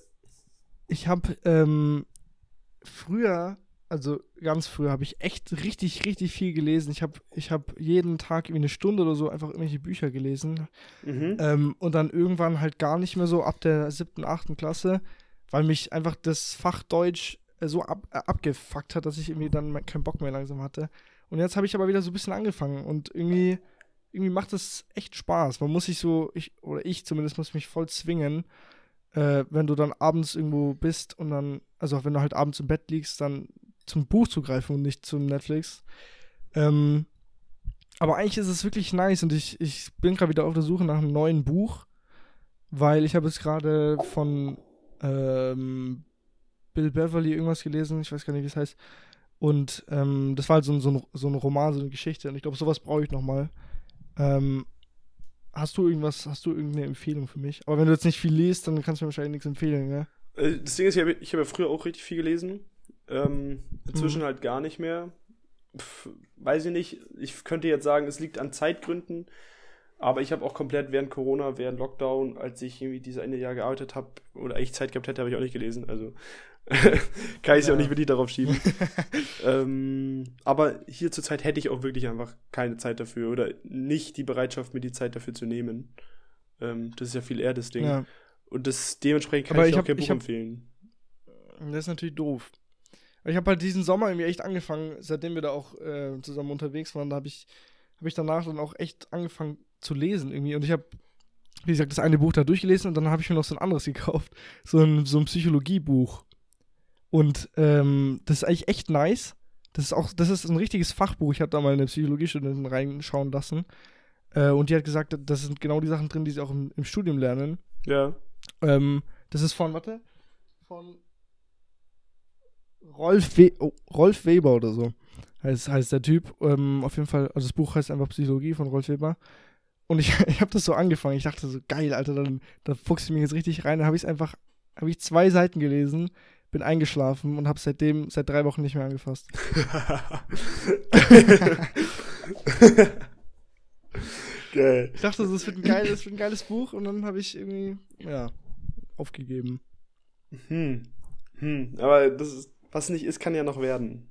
ich habe ähm, früher, also ganz früher, habe ich echt richtig, richtig viel gelesen. Ich habe ich hab jeden Tag irgendwie eine Stunde oder so einfach irgendwelche Bücher gelesen Mhm. ähm, und dann irgendwann halt gar nicht mehr so ab der siebten, achten Klasse, weil mich einfach das Fach Deutsch äh, so ab, äh, abgefuckt hat, dass ich irgendwie dann keinen Bock mehr langsam hatte. Und jetzt habe ich aber wieder so ein bisschen angefangen und irgendwie, irgendwie macht es echt Spaß. Man muss sich so, ich, oder ich zumindest muss mich voll zwingen, äh, wenn du dann abends irgendwo bist und dann, also wenn du halt abends im Bett liegst, dann zum Buch zu greifen und nicht zum Netflix. Ähm, aber eigentlich ist es wirklich nice und ich, ich bin gerade wieder auf der Suche nach einem neuen Buch, weil ich habe jetzt gerade von ähm, Bill Beverly irgendwas gelesen, ich weiß gar nicht, wie es heißt. Und ähm, das war halt so ein, so, ein, so ein Roman, so eine Geschichte. Und ich glaube, sowas brauche ich nochmal. Ähm, hast du irgendwas, hast du irgendeine Empfehlung für mich? Aber wenn du jetzt nicht viel liest, dann kannst du mir wahrscheinlich nichts empfehlen, ne? Äh, Das Ding ist, ich habe ich hab ja früher auch richtig viel gelesen. Ähm, inzwischen Mhm. halt gar nicht mehr. Pff, weiß ich nicht. Ich könnte jetzt sagen, es liegt an Zeitgründen. Aber ich habe auch komplett während Corona, während Lockdown, als ich irgendwie dieses eine Jahr gearbeitet habe oder eigentlich Zeit gehabt hätte, habe ich auch nicht gelesen. Also *laughs* kann ich es ja. Auch nicht wirklich darauf schieben. *laughs* ähm, aber hier zur Zeit hätte ich auch wirklich einfach keine Zeit dafür oder nicht die Bereitschaft, mir die Zeit dafür zu nehmen. Ähm, das ist ja viel eher das Ding. Ja. Und das dementsprechend kann Aber ich, ich auch hab- kein Buch hab- empfehlen. Das ist natürlich doof. Ich habe halt diesen Sommer irgendwie echt angefangen, seitdem wir da auch äh, zusammen unterwegs waren, da habe ich, hab ich danach dann auch echt angefangen zu lesen irgendwie. Und ich habe, wie gesagt, das eine Buch da durchgelesen und dann habe ich mir noch so ein anderes gekauft. So ein, so ein Psychologiebuch. Und ähm, das ist eigentlich echt nice. Das ist auch, das ist ein richtiges Fachbuch. Ich habe da mal eine Psychologiestudentin reinschauen lassen. Äh, und die hat gesagt, das sind genau die Sachen drin, die sie auch im, im Studium lernen. Ja. Ähm, das ist von, warte, von Rolf, We oh, Rolf Weber oder so. Heißt, heißt der Typ. Ähm, auf jeden Fall, also das Buch heißt einfach Psychologie von Rolf Weber. Und ich, *laughs* ich habe das so angefangen. Ich dachte so, geil, Alter, dann, dann fuchse ich mich jetzt richtig rein. Dann habe ich es einfach, habe ich zwei Seiten gelesen, bin eingeschlafen und habe seitdem, seit drei Wochen nicht mehr angefasst. *laughs* Geil. Ich dachte, es wird ein geiles, es wird ein geiles Buch und dann habe ich irgendwie, ja, aufgegeben. Hm. Hm. Aber das ist, was nicht ist, kann ja noch werden.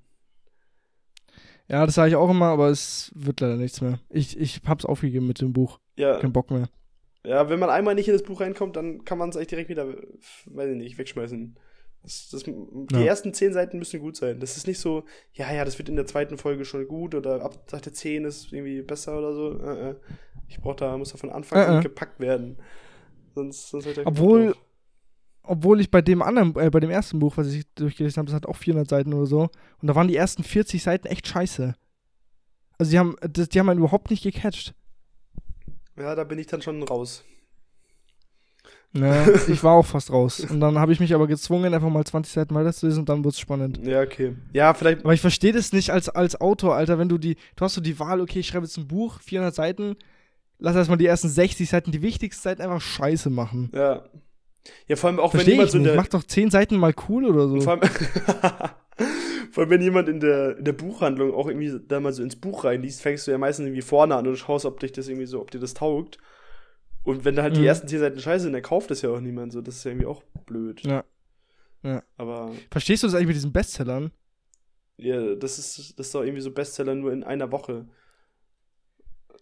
Ja, das sage ich auch immer, aber es wird leider nichts mehr. Ich, ich hab's aufgegeben mit dem Buch. Ja, Kein Bock mehr. ja, wenn man einmal nicht in das Buch reinkommt, dann kann man es eigentlich direkt wieder, weiß ich nicht, wegschmeißen. Das, das, die Ja. ersten zehn Seiten müssen gut sein. Das ist nicht so, ja, ja, das wird in der zweiten Folge schon gut oder ab Seite 10 ist irgendwie besser oder so. Äh, äh. Ich brauch da, muss da von Anfang Äh, an äh. gepackt werden. Sonst, sonst keinen Obwohl-. Obwohl ich bei dem anderen, äh, bei dem ersten Buch, was ich durchgelesen habe, das hat auch 400 Seiten oder so. Und da waren die ersten 40 Seiten echt scheiße. Also die haben, das, die haben einen überhaupt nicht gecatcht. Ja, da bin ich dann schon raus. Ne, *laughs* ich war auch fast raus. Und dann habe ich mich aber gezwungen, einfach mal 20 Seiten weiterzulesen und dann wurde es spannend. Ja, okay. Ja, vielleicht, Aber ich verstehe das nicht als, als Autor, Alter, wenn du die, du hast so die Wahl, okay, ich schreibe jetzt ein Buch, 400 Seiten, lass erstmal die ersten 60 Seiten, die wichtigsten Seiten einfach scheiße machen. ja. Ja, vor allem auch wenn Verstehe jemand so in der, Mach doch 10 Seiten mal cool oder so. Vor allem, *laughs* vor allem, wenn jemand in der, in der Buchhandlung auch irgendwie da mal so ins Buch reinliest, fängst du ja meistens irgendwie vorne an und schaust, ob dich das irgendwie so, ob dir das taugt. Und wenn da halt die Mhm. ersten zehn Seiten scheiße sind, dann kauft das ja auch niemand so. Das ist ja irgendwie auch blöd. Ja. Ja. Aber Verstehst du das eigentlich mit diesen Bestsellern? ja, das ist, das ist doch irgendwie so Bestseller nur in einer Woche.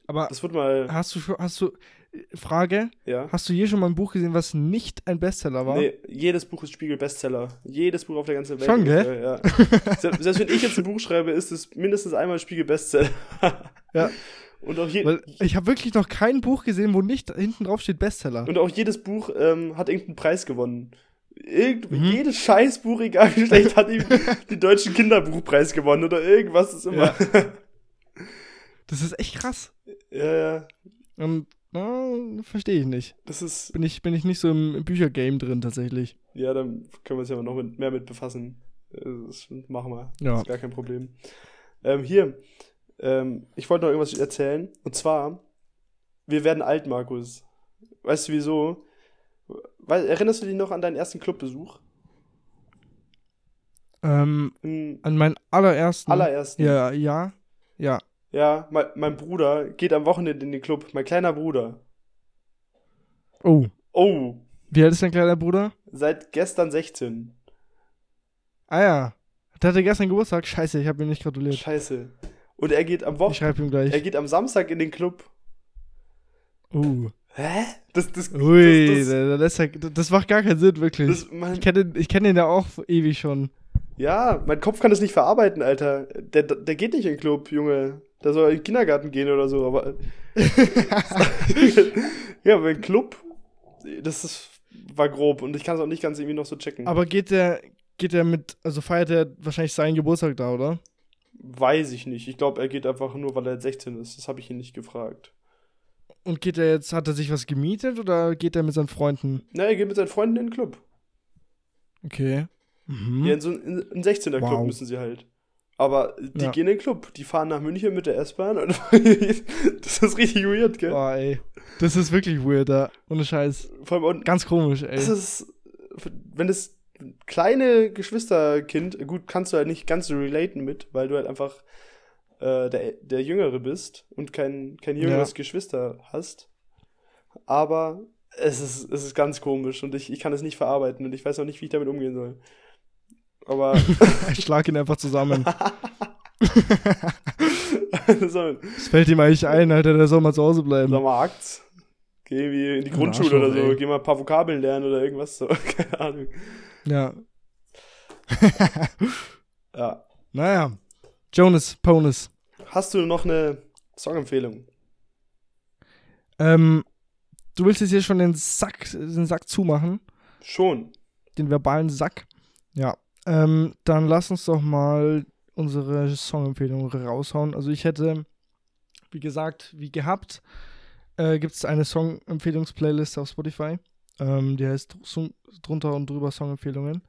Aber Das wird mal, hast du schon, hast du, Frage, ja. hast du je schon mal ein Buch gesehen, was nicht ein Bestseller war? Nee, jedes Buch ist Spiegel-Bestseller. Jedes Buch auf der ganzen Welt. Schon, gell? Ja. *laughs* selbst, selbst wenn ich jetzt ein Buch schreibe, ist es mindestens einmal Spiegel-Bestseller. Ja. *laughs* Und auch, je, ich habe wirklich noch kein Buch gesehen, wo nicht hinten drauf steht Bestseller. und auch jedes Buch ähm, hat irgendeinen Preis gewonnen. Irgend, Mhm. Jedes Scheißbuch, egal wie schlecht, hat ihm *laughs* den deutschen Kinderbuchpreis gewonnen oder irgendwas ist immer. *laughs* Das ist echt krass. Ja, ja. Und na, verstehe ich nicht. Das ist, Bin ich, bin ich nicht so im, im Büchergame drin tatsächlich. ja, dann können wir uns ja noch mit, mehr mit befassen. Äh, Das machen wir. Ja. Das ist gar kein Problem. Ähm, hier, ähm, ich wollte noch irgendwas erzählen. Und zwar, wir werden alt, Markus. Weißt du wieso? Weil, erinnerst du dich noch an deinen ersten Clubbesuch? Ähm, Im an meinen allerersten. allerersten. Ja, ja, ja. Ja, mein, mein Bruder geht am Wochenende in den Club. Mein kleiner Bruder. Oh. Oh, Wie alt ist dein kleiner Bruder? seit gestern 16. Ah ja. Der hatte gestern Geburtstag. Scheiße, ich habe ihm nicht gratuliert. Scheiße. Und er geht am Ich Wochenende. schreibe ihm Er gleich. geht am Samstag in den Club. Uh. Hä? Das, das, Ui, das, das, das, das, macht gar keinen Sinn, wirklich. das, mein, ich kenne den, ich kenn den ja auch ewig schon. Ja, mein Kopf kann das nicht verarbeiten, Alter. Der, der geht nicht in den Club, Junge. Der soll in den Kindergarten gehen oder so, aber. *laughs* *laughs* ja, aber ein Club, das ist, war grob und ich kann es auch nicht ganz irgendwie noch so checken. Aber geht der, geht der mit, also feiert er wahrscheinlich seinen Geburtstag da, oder? Weiß ich nicht. Ich glaube, er geht einfach nur, weil er jetzt 16 ist. Das habe ich ihn nicht gefragt. Und geht er jetzt, hat er sich was gemietet oder geht er mit seinen Freunden? Na, er geht mit seinen Freunden in den Club. Okay. Mhm. Ja, in so einen, in 16er Club Wow. müssen sie halt. Aber die Ja. gehen in den Club. Die fahren nach München mit der S-Bahn. und *laughs* das ist richtig weird, gell? Boah, ey. Das ist wirklich weird, da. Ohne Scheiß. Vor allem, und Ganz komisch, ey. das ist, wenn das kleine Geschwisterkind, gut, kannst du halt nicht ganz so relaten mit, weil du halt einfach äh, der, der Jüngere bist und kein, kein jüngeres Ja. Geschwister hast. Aber es ist, es ist ganz komisch und ich, ich kann es nicht verarbeiten und ich weiß auch nicht, wie ich damit umgehen soll. Aber *laughs* ich schlag ihn einfach zusammen. *laughs* Es fällt ihm eigentlich ein, Alter, der soll mal zu Hause bleiben. sag mal, Akt. Geh irgendwie in die Grundschule oder Arschloch, so, ey. geh mal ein paar Vokabeln lernen oder irgendwas so. *laughs* Keine Ahnung. Ja. *laughs* Ja. Naja. Jonas Ponus. Hast du noch eine Songempfehlung? Ähm, du willst jetzt hier schon den Sack, den Sack zumachen? Schon. Den verbalen Sack? Ja. Ähm, dann lass uns doch mal unsere Songempfehlung raushauen. Also ich hätte, wie gesagt, wie gehabt, äh, gibt es eine Songempfehlungsplaylist auf Spotify. Ähm, die heißt drunter und drüber Songempfehlungen.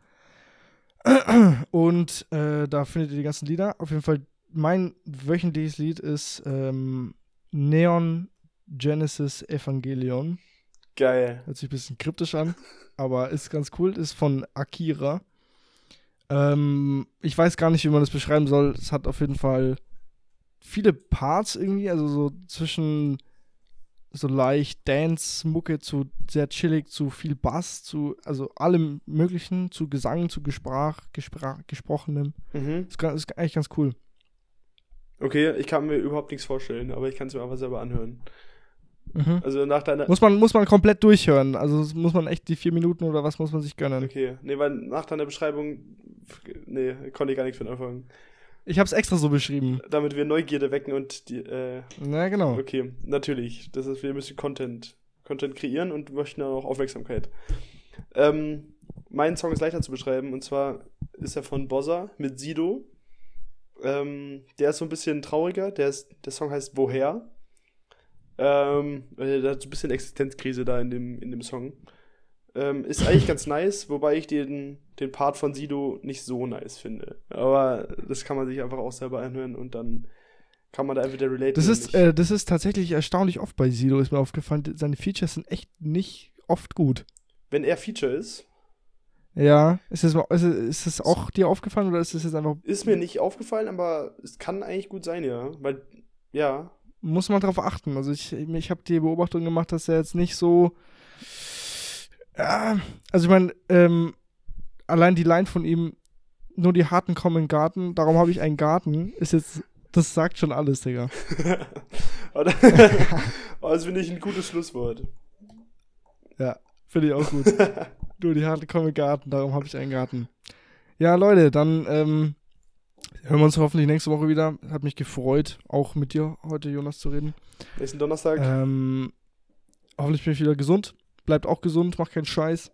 *clears throat* Und äh, da findet ihr die ganzen Lieder. Auf jeden Fall, mein wöchentliches Lied ist ähm, Neon Genesis Evangelion. Geil. Hört sich ein bisschen kryptisch an, *laughs* aber ist ganz cool. Ist von Akira. Ähm, ich weiß gar nicht, wie man das beschreiben soll. Es hat auf jeden Fall viele Parts irgendwie, also so zwischen so leicht Dance-Mucke zu sehr chillig, zu viel Bass, zu also allem möglichen, zu Gesang, zu Gesprach, Gesprach, Gesprochenem. Mhm. Ist, ga- ist eigentlich ganz cool. Okay, ich kann mir überhaupt nichts vorstellen, aber ich kann es mir einfach selber anhören. Mhm. Also nach deiner. Muss man, muss man komplett durchhören. Also das muss man echt die vier Minuten oder was muss man sich gönnen. Okay, nee, weil nach deiner Beschreibung. Nee, konnte ich gar nichts mit anfangen. Ich habe es extra so beschrieben. Damit wir Neugierde wecken und die. Äh, Na genau. okay, natürlich. Das ist, wir müssen Content, Content kreieren und möchten dann auch Aufmerksamkeit. Ähm, mein Song ist leichter zu beschreiben und zwar ist er von Bossa mit Sido. Ähm, der ist so ein bisschen trauriger. Der, ist, der Song heißt Woher. Ähm, äh, der hat so ein bisschen Existenzkrise da in dem, in dem Song. Ähm, ist eigentlich ganz nice, wobei ich den, den Part von Sido nicht so nice finde. Aber das kann man sich einfach auch selber anhören und dann kann man da entweder relate Das ist, äh, das ist tatsächlich erstaunlich oft bei Sido, ist mir aufgefallen. Seine Features sind echt nicht oft gut. Wenn er Feature ist, Ja, ist das, ist, das auch dir aufgefallen oder ist das jetzt einfach, ist mir nicht aufgefallen, aber es kann eigentlich gut sein, ja. Weil, ja, muss man drauf achten. Also ich, ich habe die Beobachtung gemacht, dass er jetzt nicht so, ja, also ich meine, ähm, allein die Line von ihm, nur die Harten kommen in den Garten, darum habe ich einen Garten, ist jetzt, das sagt schon alles, Digga. *laughs* aber aber *laughs* das finde ich ein gutes Schlusswort. Finde ich auch gut. *laughs* Nur die Harten kommen in den Garten, darum habe ich einen Garten. Ja, Leute, dann ähm, hören wir uns hoffentlich nächste Woche wieder. Hat mich gefreut, auch mit dir heute, Jonas, zu reden. Nächsten Donnerstag. Ähm, hoffentlich bin ich wieder gesund. Bleibt auch gesund, macht keinen Scheiß.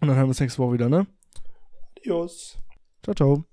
Und dann hören wir uns nächste Woche wieder, ne? Adios. Ciao, ciao.